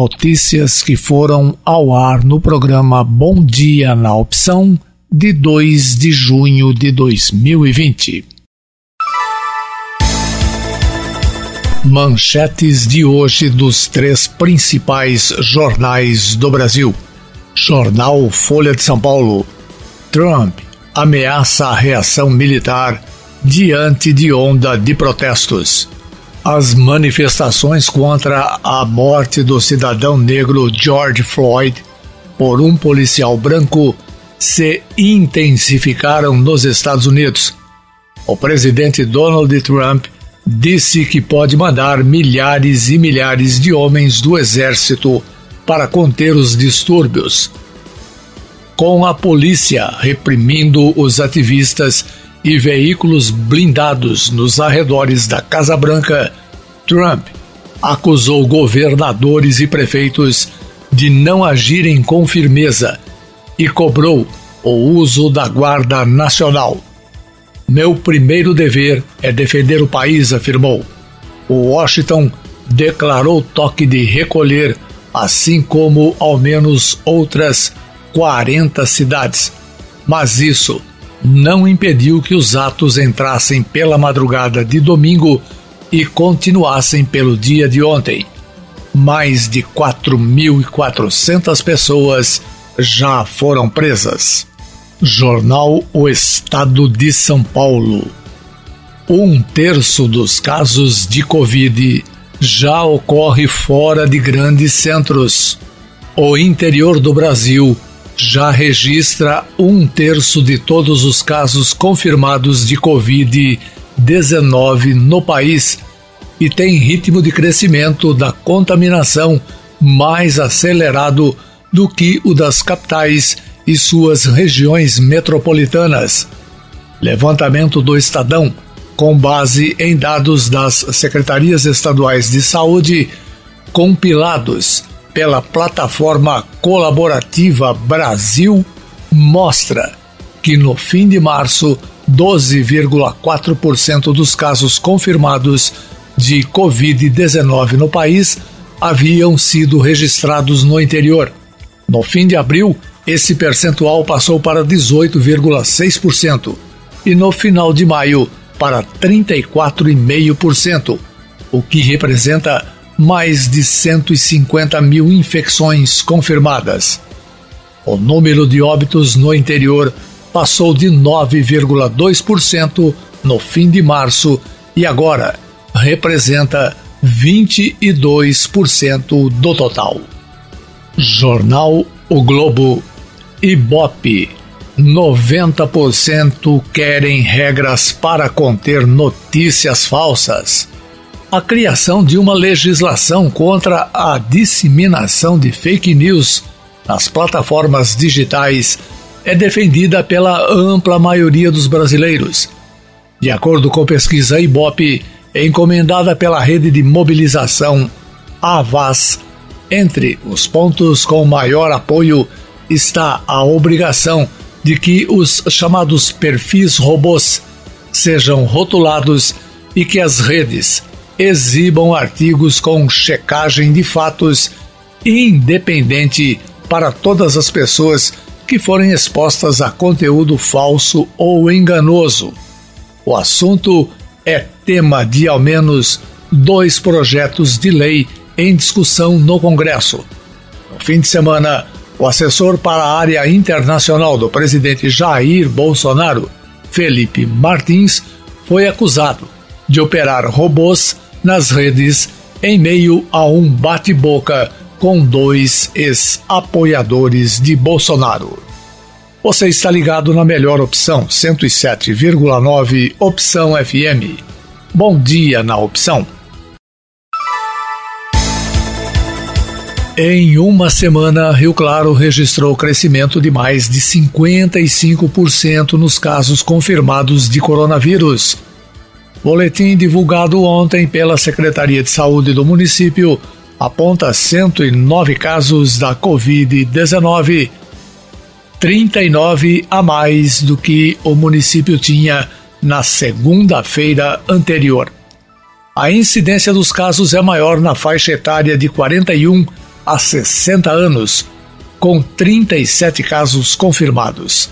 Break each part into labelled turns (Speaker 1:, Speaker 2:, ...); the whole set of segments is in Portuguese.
Speaker 1: Notícias que foram ao ar no programa Bom Dia na Opção de 2 de junho de 2020. Manchetes de hoje dos três principais jornais do Brasil. Jornal Folha de São Paulo. Trump ameaça a reação militar diante de onda de protestos. As manifestações contra a morte do cidadão negro George Floyd por um policial branco se intensificaram nos Estados Unidos. O presidente Donald Trump disse que pode mandar milhares e milhares de homens do exército para conter os distúrbios. Com a polícia reprimindo os ativistas e veículos blindados nos arredores da Casa Branca, Trump acusou governadores e prefeitos de não agirem com firmeza e cobrou o uso da Guarda Nacional. Meu primeiro dever é defender o país, afirmou. O Washington declarou toque de recolher, assim como ao menos outras 40 cidades. Mas isso não impediu que os atos entrassem pela madrugada de domingo e continuassem pelo dia de ontem. Mais de 4.400 pessoas já foram presas. Jornal O Estado de São Paulo. Um terço dos casos de Covid já ocorre fora de grandes centros. O interior do Brasil já registra um terço de todos os casos confirmados de Covid-19 no país e tem ritmo de crescimento da contaminação mais acelerado do que o das capitais e suas regiões metropolitanas. Levantamento do Estadão, com base em dados das secretarias estaduais de saúde, compilados pela plataforma colaborativa Brasil, mostra que no fim de março, 12,4% dos casos confirmados de Covid-19 no país haviam sido registrados no interior. No fim de abril, esse percentual passou para 18,6% e no final de maio para 34,5%, o que representa mais de 150 mil infecções confirmadas. O número de óbitos no interior passou de 9,2% no fim de março e agora representa 22% do total. Jornal O Globo Ibope. 90% querem regras para conter notícias falsas. A criação de uma legislação contra a disseminação de fake news nas plataformas digitais é defendida pela ampla maioria dos brasileiros. De acordo com pesquisa Ibope, encomendada pela rede de mobilização Avaz, entre os pontos com maior apoio está a obrigação de que os chamados perfis robôs sejam rotulados e que as redes exibam artigos com checagem de fatos independente para todas as pessoas que forem expostas a conteúdo falso ou enganoso. O assunto é tema de ao menos dois projetos de lei em discussão no Congresso. No fim de semana, o assessor para a área internacional do presidente Jair Bolsonaro, Felipe Martins, foi acusado de operar robôs nas redes em meio a um bate-boca com dois ex-apoiadores de Bolsonaro. Você está ligado na melhor opção 107,9 Opção FM. Bom dia na opção. Em uma semana, Rio Claro registrou crescimento de mais de 55% nos casos confirmados de coronavírus. Boletim divulgado ontem pela Secretaria de Saúde do município aponta 109 casos da Covid-19, 39 a mais do que o município tinha na segunda-feira anterior. A incidência dos casos é maior na faixa etária de 41 a 60 anos, com 37 casos confirmados.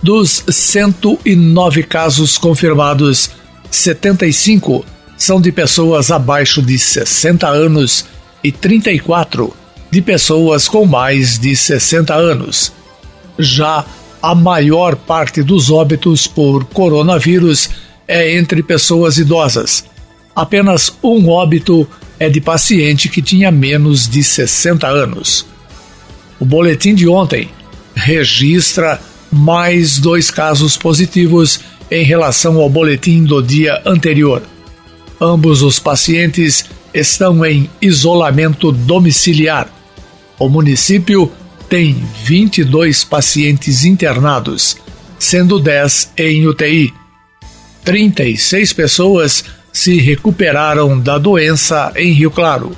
Speaker 1: Dos 109 casos confirmados, 75 são de pessoas abaixo de 60 anos e 34 de pessoas com mais de 60 anos. Já a maior parte dos óbitos por coronavírus é entre pessoas idosas. Apenas um óbito é de paciente que tinha menos de 60 anos. O boletim de ontem registra mais dois casos positivos em relação ao boletim do dia anterior. Ambos os pacientes estão em isolamento domiciliar. O município tem 22 pacientes internados, sendo 10 em UTI. 36 pessoas se recuperaram da doença em Rio Claro.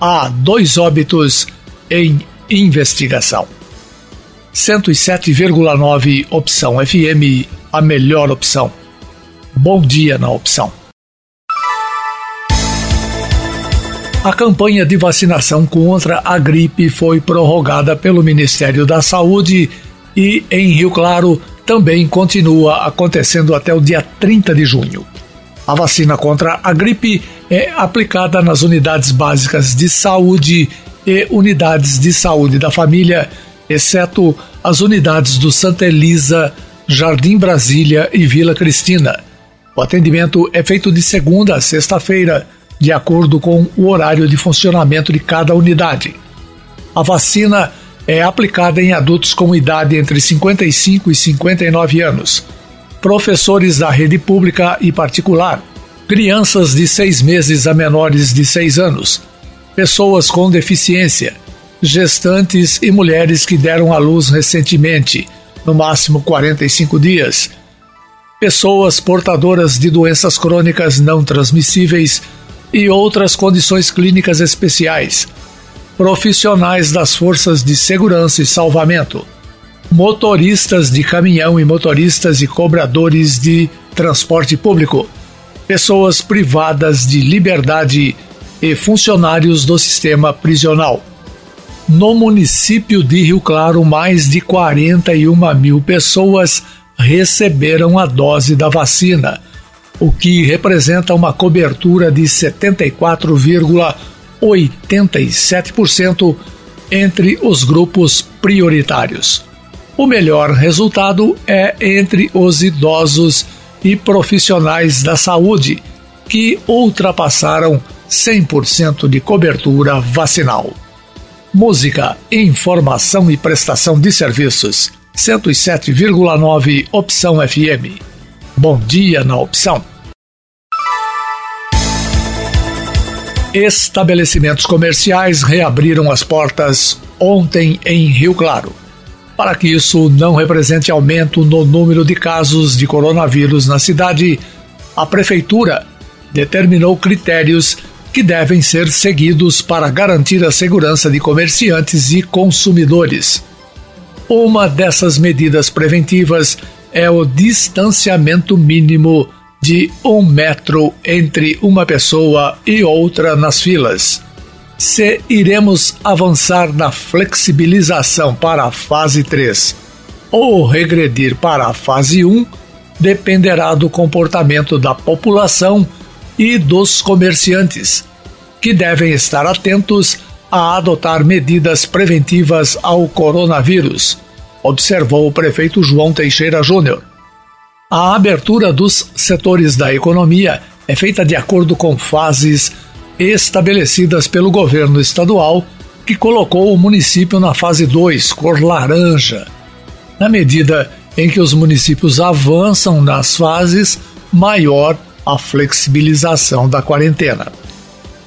Speaker 1: Há dois óbitos em investigação. 107,9 opção FM, a melhor opção. Bom dia na opção. A campanha de vacinação contra a gripe foi prorrogada pelo Ministério da Saúde e, em Rio Claro, também continua acontecendo até o dia 30 de junho. A vacina contra a gripe é aplicada nas unidades básicas de saúde e unidades de saúde da família, exceto as unidades do Santa Elisa, Jardim Brasília e Vila Cristina. O atendimento é feito de segunda a sexta-feira de acordo com o horário de funcionamento de cada unidade. A vacina é aplicada em adultos com idade entre 55 e 59 anos, professores da rede pública e particular, crianças de seis meses a menores de seis anos, pessoas com deficiência, gestantes e mulheres que deram à luz recentemente, no máximo 45 dias, pessoas portadoras de doenças crônicas não transmissíveis e outras condições clínicas especiais, profissionais das forças de segurança e salvamento, motoristas de caminhão e motoristas e cobradores de transporte público, pessoas privadas de liberdade e funcionários do sistema prisional. No município de Rio Claro, mais de 41 mil pessoas receberam a dose da vacina o que representa uma cobertura de 74,87% entre os grupos prioritários. O melhor resultado é entre os idosos e profissionais da saúde, que ultrapassaram 100% de cobertura vacinal. Música, informação e prestação de serviços. 107,9 Opção FM. Bom dia na opção. Estabelecimentos comerciais reabriram as portas ontem em Rio Claro. Para que isso não represente aumento no número de casos de coronavírus na cidade, a Prefeitura determinou critérios que devem ser seguidos para garantir a segurança de comerciantes e consumidores. Uma dessas medidas preventivas é o distanciamento mínimo de um metro entre uma pessoa e outra nas filas. Se iremos avançar na flexibilização para a fase 3 ou regredir para a fase 1 dependerá do comportamento da população e dos comerciantes, que devem estar atentos a adotar medidas preventivas ao coronavírus observou o prefeito João Teixeira Júnior. A abertura dos setores da economia é feita de acordo com fases estabelecidas pelo governo estadual, que colocou o município na fase 2, cor laranja. Na medida em que os municípios avançam nas fases, maior a flexibilização da quarentena.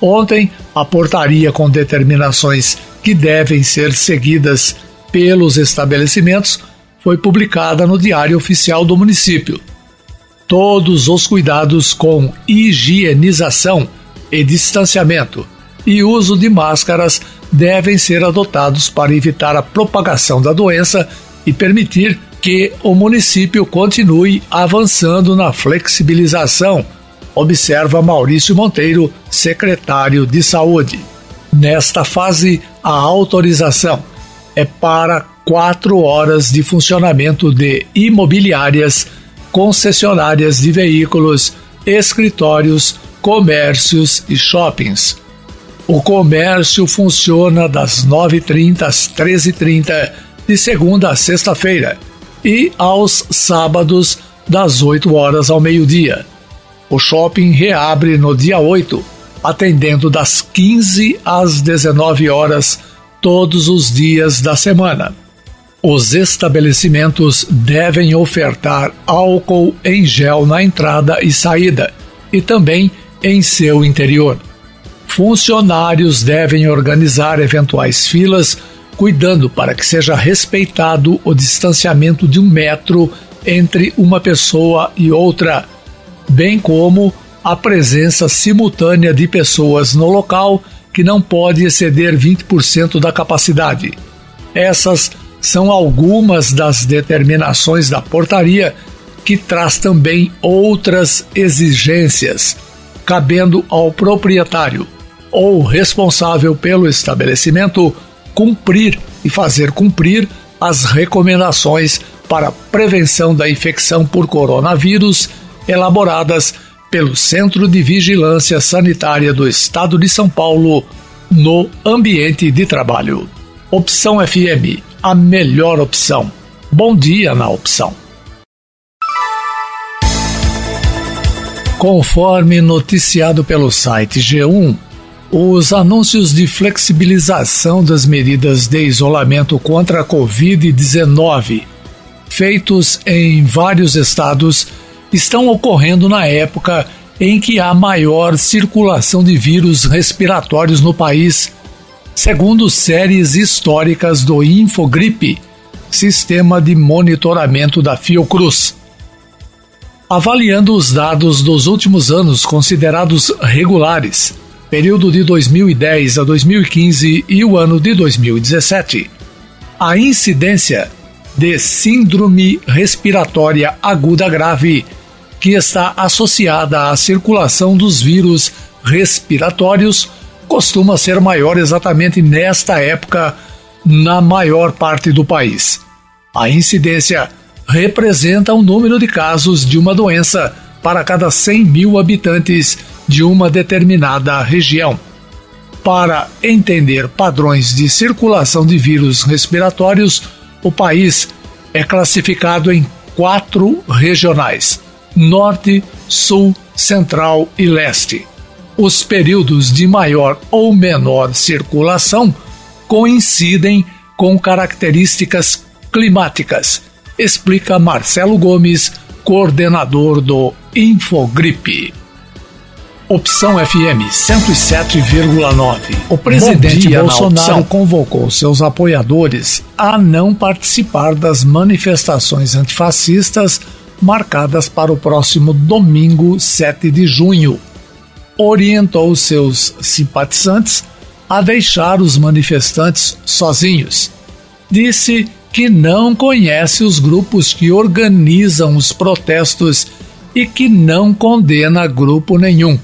Speaker 1: Ontem, a portaria com determinações que devem ser seguidas pelos estabelecimentos foi publicada no Diário Oficial do município. Todos os cuidados com higienização e distanciamento e uso de máscaras devem ser adotados para evitar a propagação da doença e permitir que o município continue avançando na flexibilização, observa Maurício Monteiro, secretário de Saúde. Nesta fase, a autorização é para quatro horas de funcionamento de imobiliárias, concessionárias de veículos, escritórios, comércios e shoppings. O comércio funciona das 9h30 às 13h30, de segunda a sexta-feira, e aos sábados, das 8 horas ao meio-dia. O shopping reabre no dia 8, atendendo das 15 às 19 horas todos os dias da semana. Os estabelecimentos devem ofertar álcool em gel na entrada e saída e também em seu interior. Funcionários devem organizar eventuais filas, cuidando para que seja respeitado o distanciamento de um metro entre uma pessoa e outra, bem como a presença simultânea de pessoas no local que não pode exceder 20% da capacidade. Essas são algumas das determinações da portaria, que traz também outras exigências, cabendo ao proprietário ou responsável pelo estabelecimento cumprir e fazer cumprir as recomendações para prevenção da infecção por coronavírus elaboradas pelo Centro de Vigilância Sanitária do Estado de São Paulo no ambiente de trabalho. Opção FM, a melhor opção. Bom dia na opção. Conforme noticiado pelo site G1, os anúncios de flexibilização das medidas de isolamento contra a Covid-19, feitos em vários estados, estão ocorrendo na época em que há maior circulação de vírus respiratórios no país, segundo séries históricas do Infogripe, sistema de monitoramento da Fiocruz. Avaliando os dados dos últimos anos considerados regulares, período de 2010 a 2015 e o ano de 2017, a incidência de síndrome respiratória aguda grave que está associada à circulação dos vírus respiratórios costuma ser maior exatamente nesta época na maior parte do país. A incidência representa o número de casos de uma doença para cada 100 mil habitantes de uma determinada região. Para entender padrões de circulação de vírus respiratórios, o país é classificado em quatro regionais: Norte, Sul, Central e Leste. Os períodos de maior ou menor circulação coincidem com características climáticas, explica Marcelo Gomes, coordenador do Infogripe. Opção FM 107,9. O presidente Bolsonaro convocou seus apoiadores a não participar das manifestações antifascistas marcadas para o próximo domingo, 7 de junho. Orientou seus simpatizantes a deixar os manifestantes sozinhos. Disse que não conhece os grupos que organizam os protestos e que não condena grupo nenhum.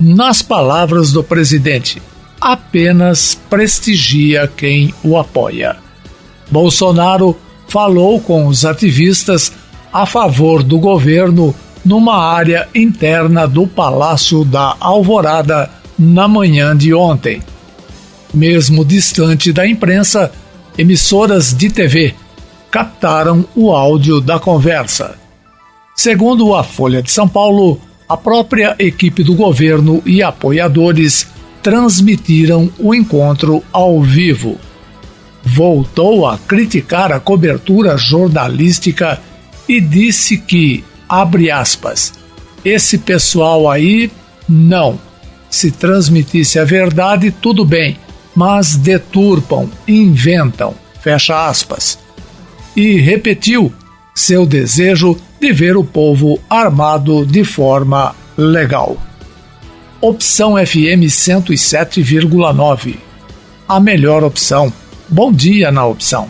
Speaker 1: Nas palavras do presidente, apenas prestigia quem o apoia. Bolsonaro falou com os ativistas a favor do governo numa área interna do Palácio da Alvorada na manhã de ontem. Mesmo distante da imprensa, emissoras de TV captaram o áudio da conversa. Segundo a Folha de São Paulo, a própria equipe do governo e apoiadores transmitiram o encontro ao vivo. Voltou a criticar a cobertura jornalística e disse que, abre aspas, esse pessoal aí, não. Se transmitisse a verdade, tudo bem, mas deturpam, inventam, fecha aspas. E repetiu seu desejo de ver o povo armado de forma legal. Opção FM 107,9. A melhor opção. Bom dia na opção.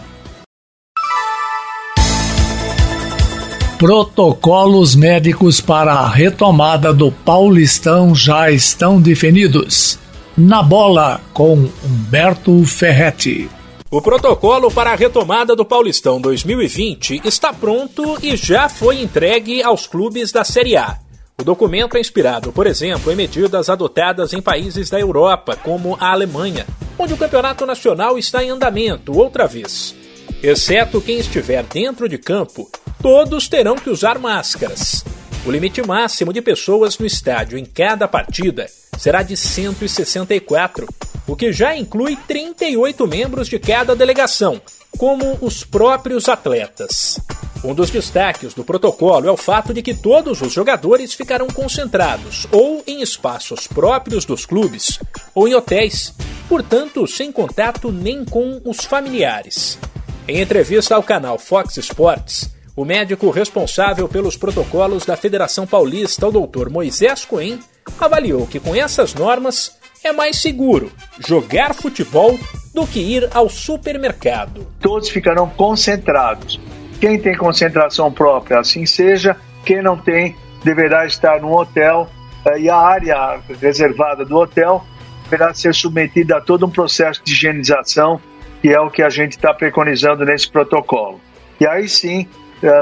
Speaker 1: Protocolos médicos para a retomada do Paulistão já estão definidos. Na bola com Humberto Ferretti.
Speaker 2: O protocolo para a retomada do Paulistão 2020 está pronto e já foi entregue aos clubes da Série A. O documento é inspirado, por exemplo, em medidas adotadas em países da Europa, como a Alemanha, onde o campeonato nacional está em andamento outra vez. Exceto quem estiver dentro de campo, todos terão que usar máscaras. O limite máximo de pessoas no estádio em cada partida será de 164, o que já inclui 38 membros de cada delegação, como os próprios atletas. Um dos destaques do protocolo é o fato de que todos os jogadores ficarão concentrados ou em espaços próprios dos clubes ou em hotéis, portanto, sem contato nem com os familiares. Em entrevista ao canal Fox Sports, o médico responsável pelos protocolos da Federação Paulista, o Dr. Moisés Coen, avaliou que com essas normas é mais seguro jogar futebol do que ir ao supermercado.
Speaker 3: Todos ficarão concentrados. Quem tem concentração própria, assim seja. Quem não tem, deverá estar no hotel eh, e a área reservada do hotel deverá ser submetida a todo um processo de higienização, que é o que a gente está preconizando nesse protocolo. E aí sim,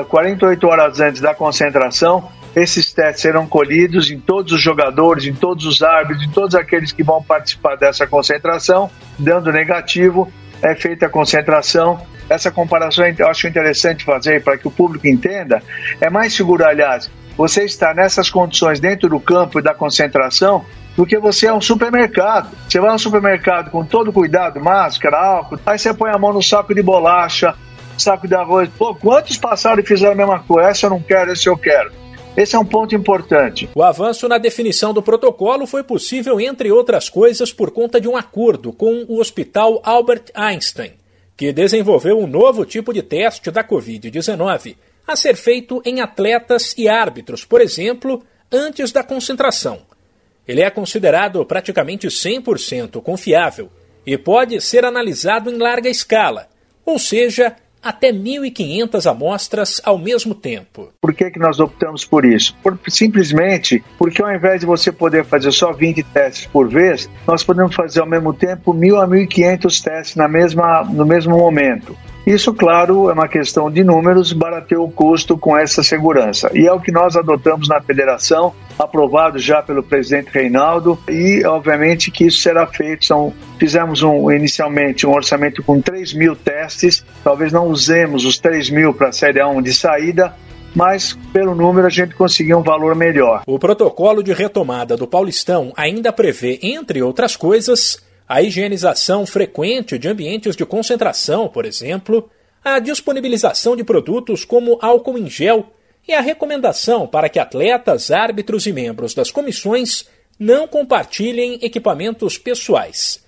Speaker 3: 48 eh, horas antes da concentração, esses testes serão colhidos em todos os jogadores, em todos os árbitros, em todos aqueles que vão participar dessa concentração. Dando negativo, é feita a concentração. Essa comparação eu acho interessante fazer para que o público entenda. É mais seguro, aliás, você estar nessas condições dentro do campo e da concentração do que você é um supermercado. Você vai ao supermercado com todo cuidado, máscara, álcool, aí você põe a mão no saco de bolacha, saco de arroz. Pô, quantos passaram e fizeram a mesma coisa? Essa eu não quero, esse eu quero. Esse é um ponto importante.
Speaker 2: O avanço na definição do protocolo foi possível, entre outras coisas, por conta de um acordo com o Hospital Albert Einstein, que desenvolveu um novo tipo de teste da Covid-19 a ser feito em atletas e árbitros, por exemplo, antes da concentração. Ele é considerado praticamente 100% confiável e pode ser analisado em larga escala, ou seja, até 1.500 amostras ao mesmo tempo.
Speaker 3: Por que, que nós optamos por isso? Por, simplesmente porque ao invés de você poder fazer só 20 testes por vez, nós podemos fazer ao mesmo tempo 1.000 a 1.500 testes na mesma, no mesmo momento. Isso, claro, é uma questão de números, barateou o custo com essa segurança. E é o que nós adotamos na federação, aprovado já pelo presidente Reinaldo, e obviamente que isso será feito. São, fizemos um, inicialmente um orçamento com 3 mil testes, talvez não usemos os 3 mil para a Série 1 de saída, mas pelo número a gente conseguiu um valor melhor.
Speaker 2: O protocolo de retomada do Paulistão ainda prevê, entre outras coisas, a higienização frequente de ambientes de concentração, por exemplo, a disponibilização de produtos como álcool em gel e a recomendação para que atletas, árbitros e membros das comissões não compartilhem equipamentos pessoais.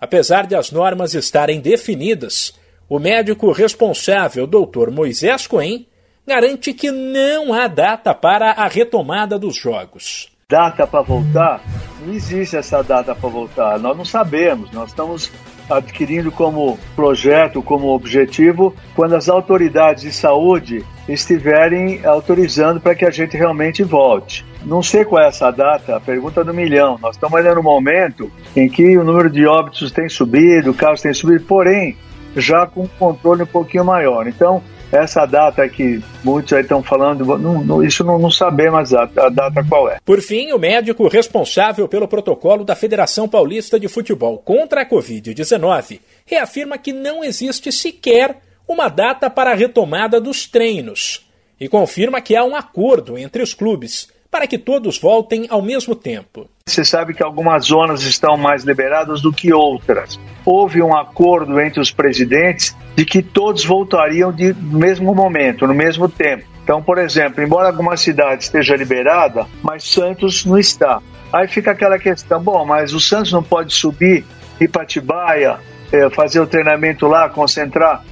Speaker 2: Apesar de as normas estarem definidas, o médico responsável, Dr. Moisés Cohen, garante que não há data para a retomada dos jogos.
Speaker 3: Data para voltar? Não existe essa data para voltar. Nós não sabemos. Nós estamos adquirindo como projeto, como objetivo, quando as autoridades de saúde estiverem autorizando para que a gente realmente volte. Não sei qual é essa data, a pergunta do milhão. Nós estamos ainda no momento em que o número de óbitos tem subido, casos têm subido, porém, já com um controle um pouquinho maior. Então, essa data que muitos aí estão falando, não, não, isso não, não sabemos a, a data qual é.
Speaker 2: Por fim, o médico responsável pelo protocolo da Federação Paulista de Futebol contra a Covid-19 reafirma que não existe sequer uma data para a retomada dos treinos e confirma que há um acordo entre os clubes para que todos voltem ao mesmo tempo.
Speaker 3: Você sabe que algumas zonas estão mais liberadas do que outras. Houve um acordo entre os presidentes de que todos voltariam de, mesmo momento, no mesmo tempo. Então, por exemplo, embora alguma cidade esteja liberada, mas Santos não está. Aí fica aquela questão: bom, mas o Santos não pode subir, ir para Tibaia, é, fazer o treinamento lá, concentrar?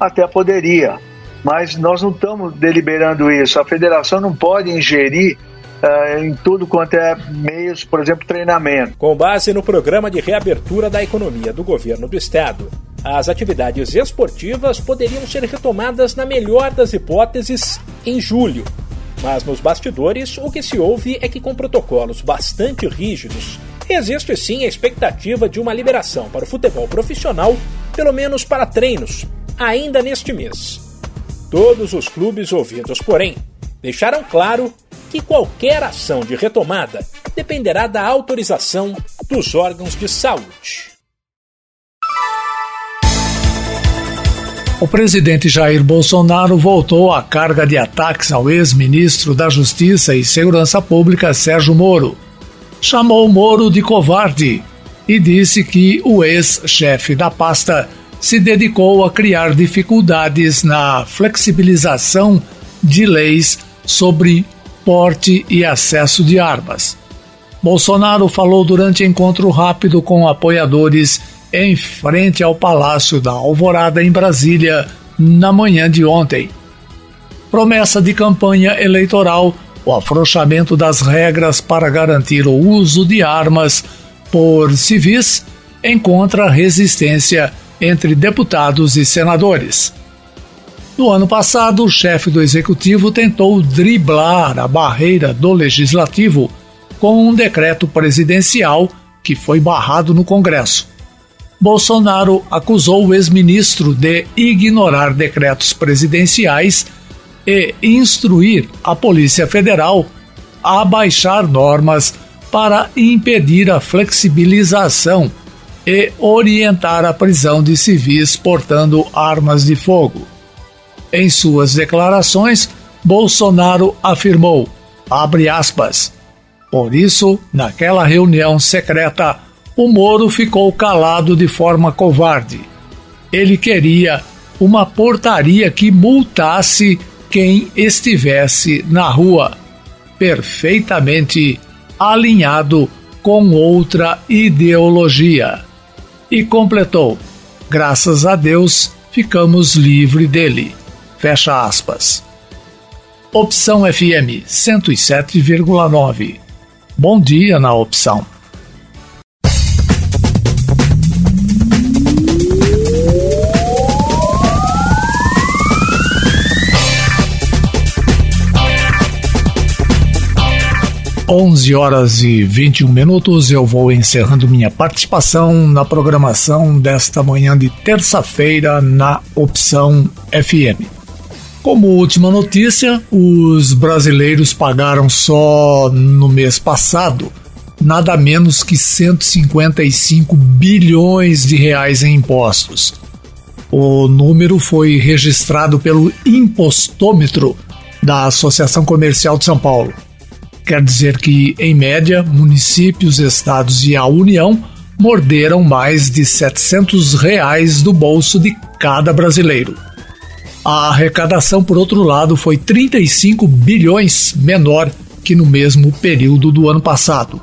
Speaker 3: Até poderia, mas nós não estamos deliberando isso. A federação não pode ingerir Uh, em tudo quanto é meios, por exemplo, treinamento.
Speaker 2: Com base no programa de reabertura da economia do governo do estado, as atividades esportivas poderiam ser retomadas, na melhor das hipóteses, em julho. Mas nos bastidores, o que se ouve é que, com protocolos bastante rígidos, existe sim a expectativa de uma liberação para o futebol profissional, pelo menos para treinos, ainda neste mês. Todos os clubes ouvidos, porém, deixaram claro que qualquer ação de retomada dependerá da autorização dos órgãos de saúde.
Speaker 1: O presidente Jair Bolsonaro voltou à carga de ataques ao ex-ministro da Justiça e Segurança Pública Sérgio Moro. Chamou Moro de covarde e disse que o ex-chefe da pasta se dedicou a criar dificuldades na flexibilização de leis sobre porte e acesso de armas. Bolsonaro falou durante encontro rápido com apoiadores em frente ao Palácio da Alvorada, em Brasília, na manhã de ontem. Promessa de campanha eleitoral: o afrouxamento das regras para garantir o uso de armas por civis encontra resistência entre deputados e senadores. No ano passado, o chefe do executivo tentou driblar a barreira do legislativo com um decreto presidencial que foi barrado no Congresso. Bolsonaro acusou o ex-ministro de ignorar decretos presidenciais e instruir a Polícia Federal a baixar normas para impedir a flexibilização e orientar a prisão de civis portando armas de fogo. Em suas declarações, Bolsonaro afirmou, abre aspas, por isso, naquela reunião secreta, o Moro ficou calado de forma covarde. Ele queria uma portaria que multasse quem estivesse na rua, perfeitamente alinhado com outra ideologia. E completou: graças a Deus ficamos livres dele. Fecha aspas. Opção FM 107,9. Bom dia na opção. 11 horas e 21 minutos, eu vou encerrando minha participação na programação desta manhã de terça-feira na Opção FM. Como última notícia, os brasileiros pagaram só no mês passado nada menos que 155 bilhões de reais em impostos. O número foi registrado pelo Impostômetro da Associação Comercial de São Paulo. Quer dizer que, em média, municípios, estados e a União morderam mais de 700 reais do bolso de cada brasileiro. A arrecadação, por outro lado, foi 35 bilhões menor que no mesmo período do ano passado.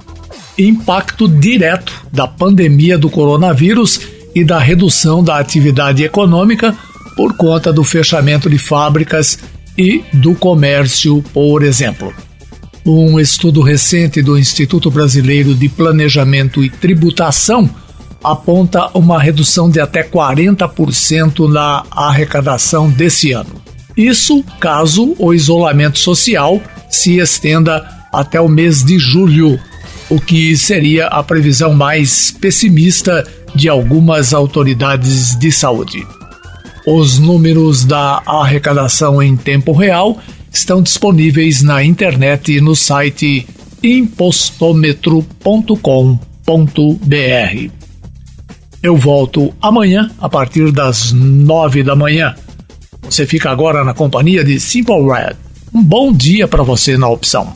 Speaker 1: Impacto direto da pandemia do coronavírus e da redução da atividade econômica por conta do fechamento de fábricas e do comércio, por exemplo. Um estudo recente do Instituto Brasileiro de Planejamento e Tributação aponta uma redução de até 40% na arrecadação desse ano. Isso caso o isolamento social se estenda até o mês de julho, o que seria a previsão mais pessimista de algumas autoridades de saúde. Os números da arrecadação em tempo real estão disponíveis na internet no site impostômetro.com.br. Eu volto amanhã a partir das nove da manhã. Você fica agora na companhia de Simple Red. Um bom dia para você na opção.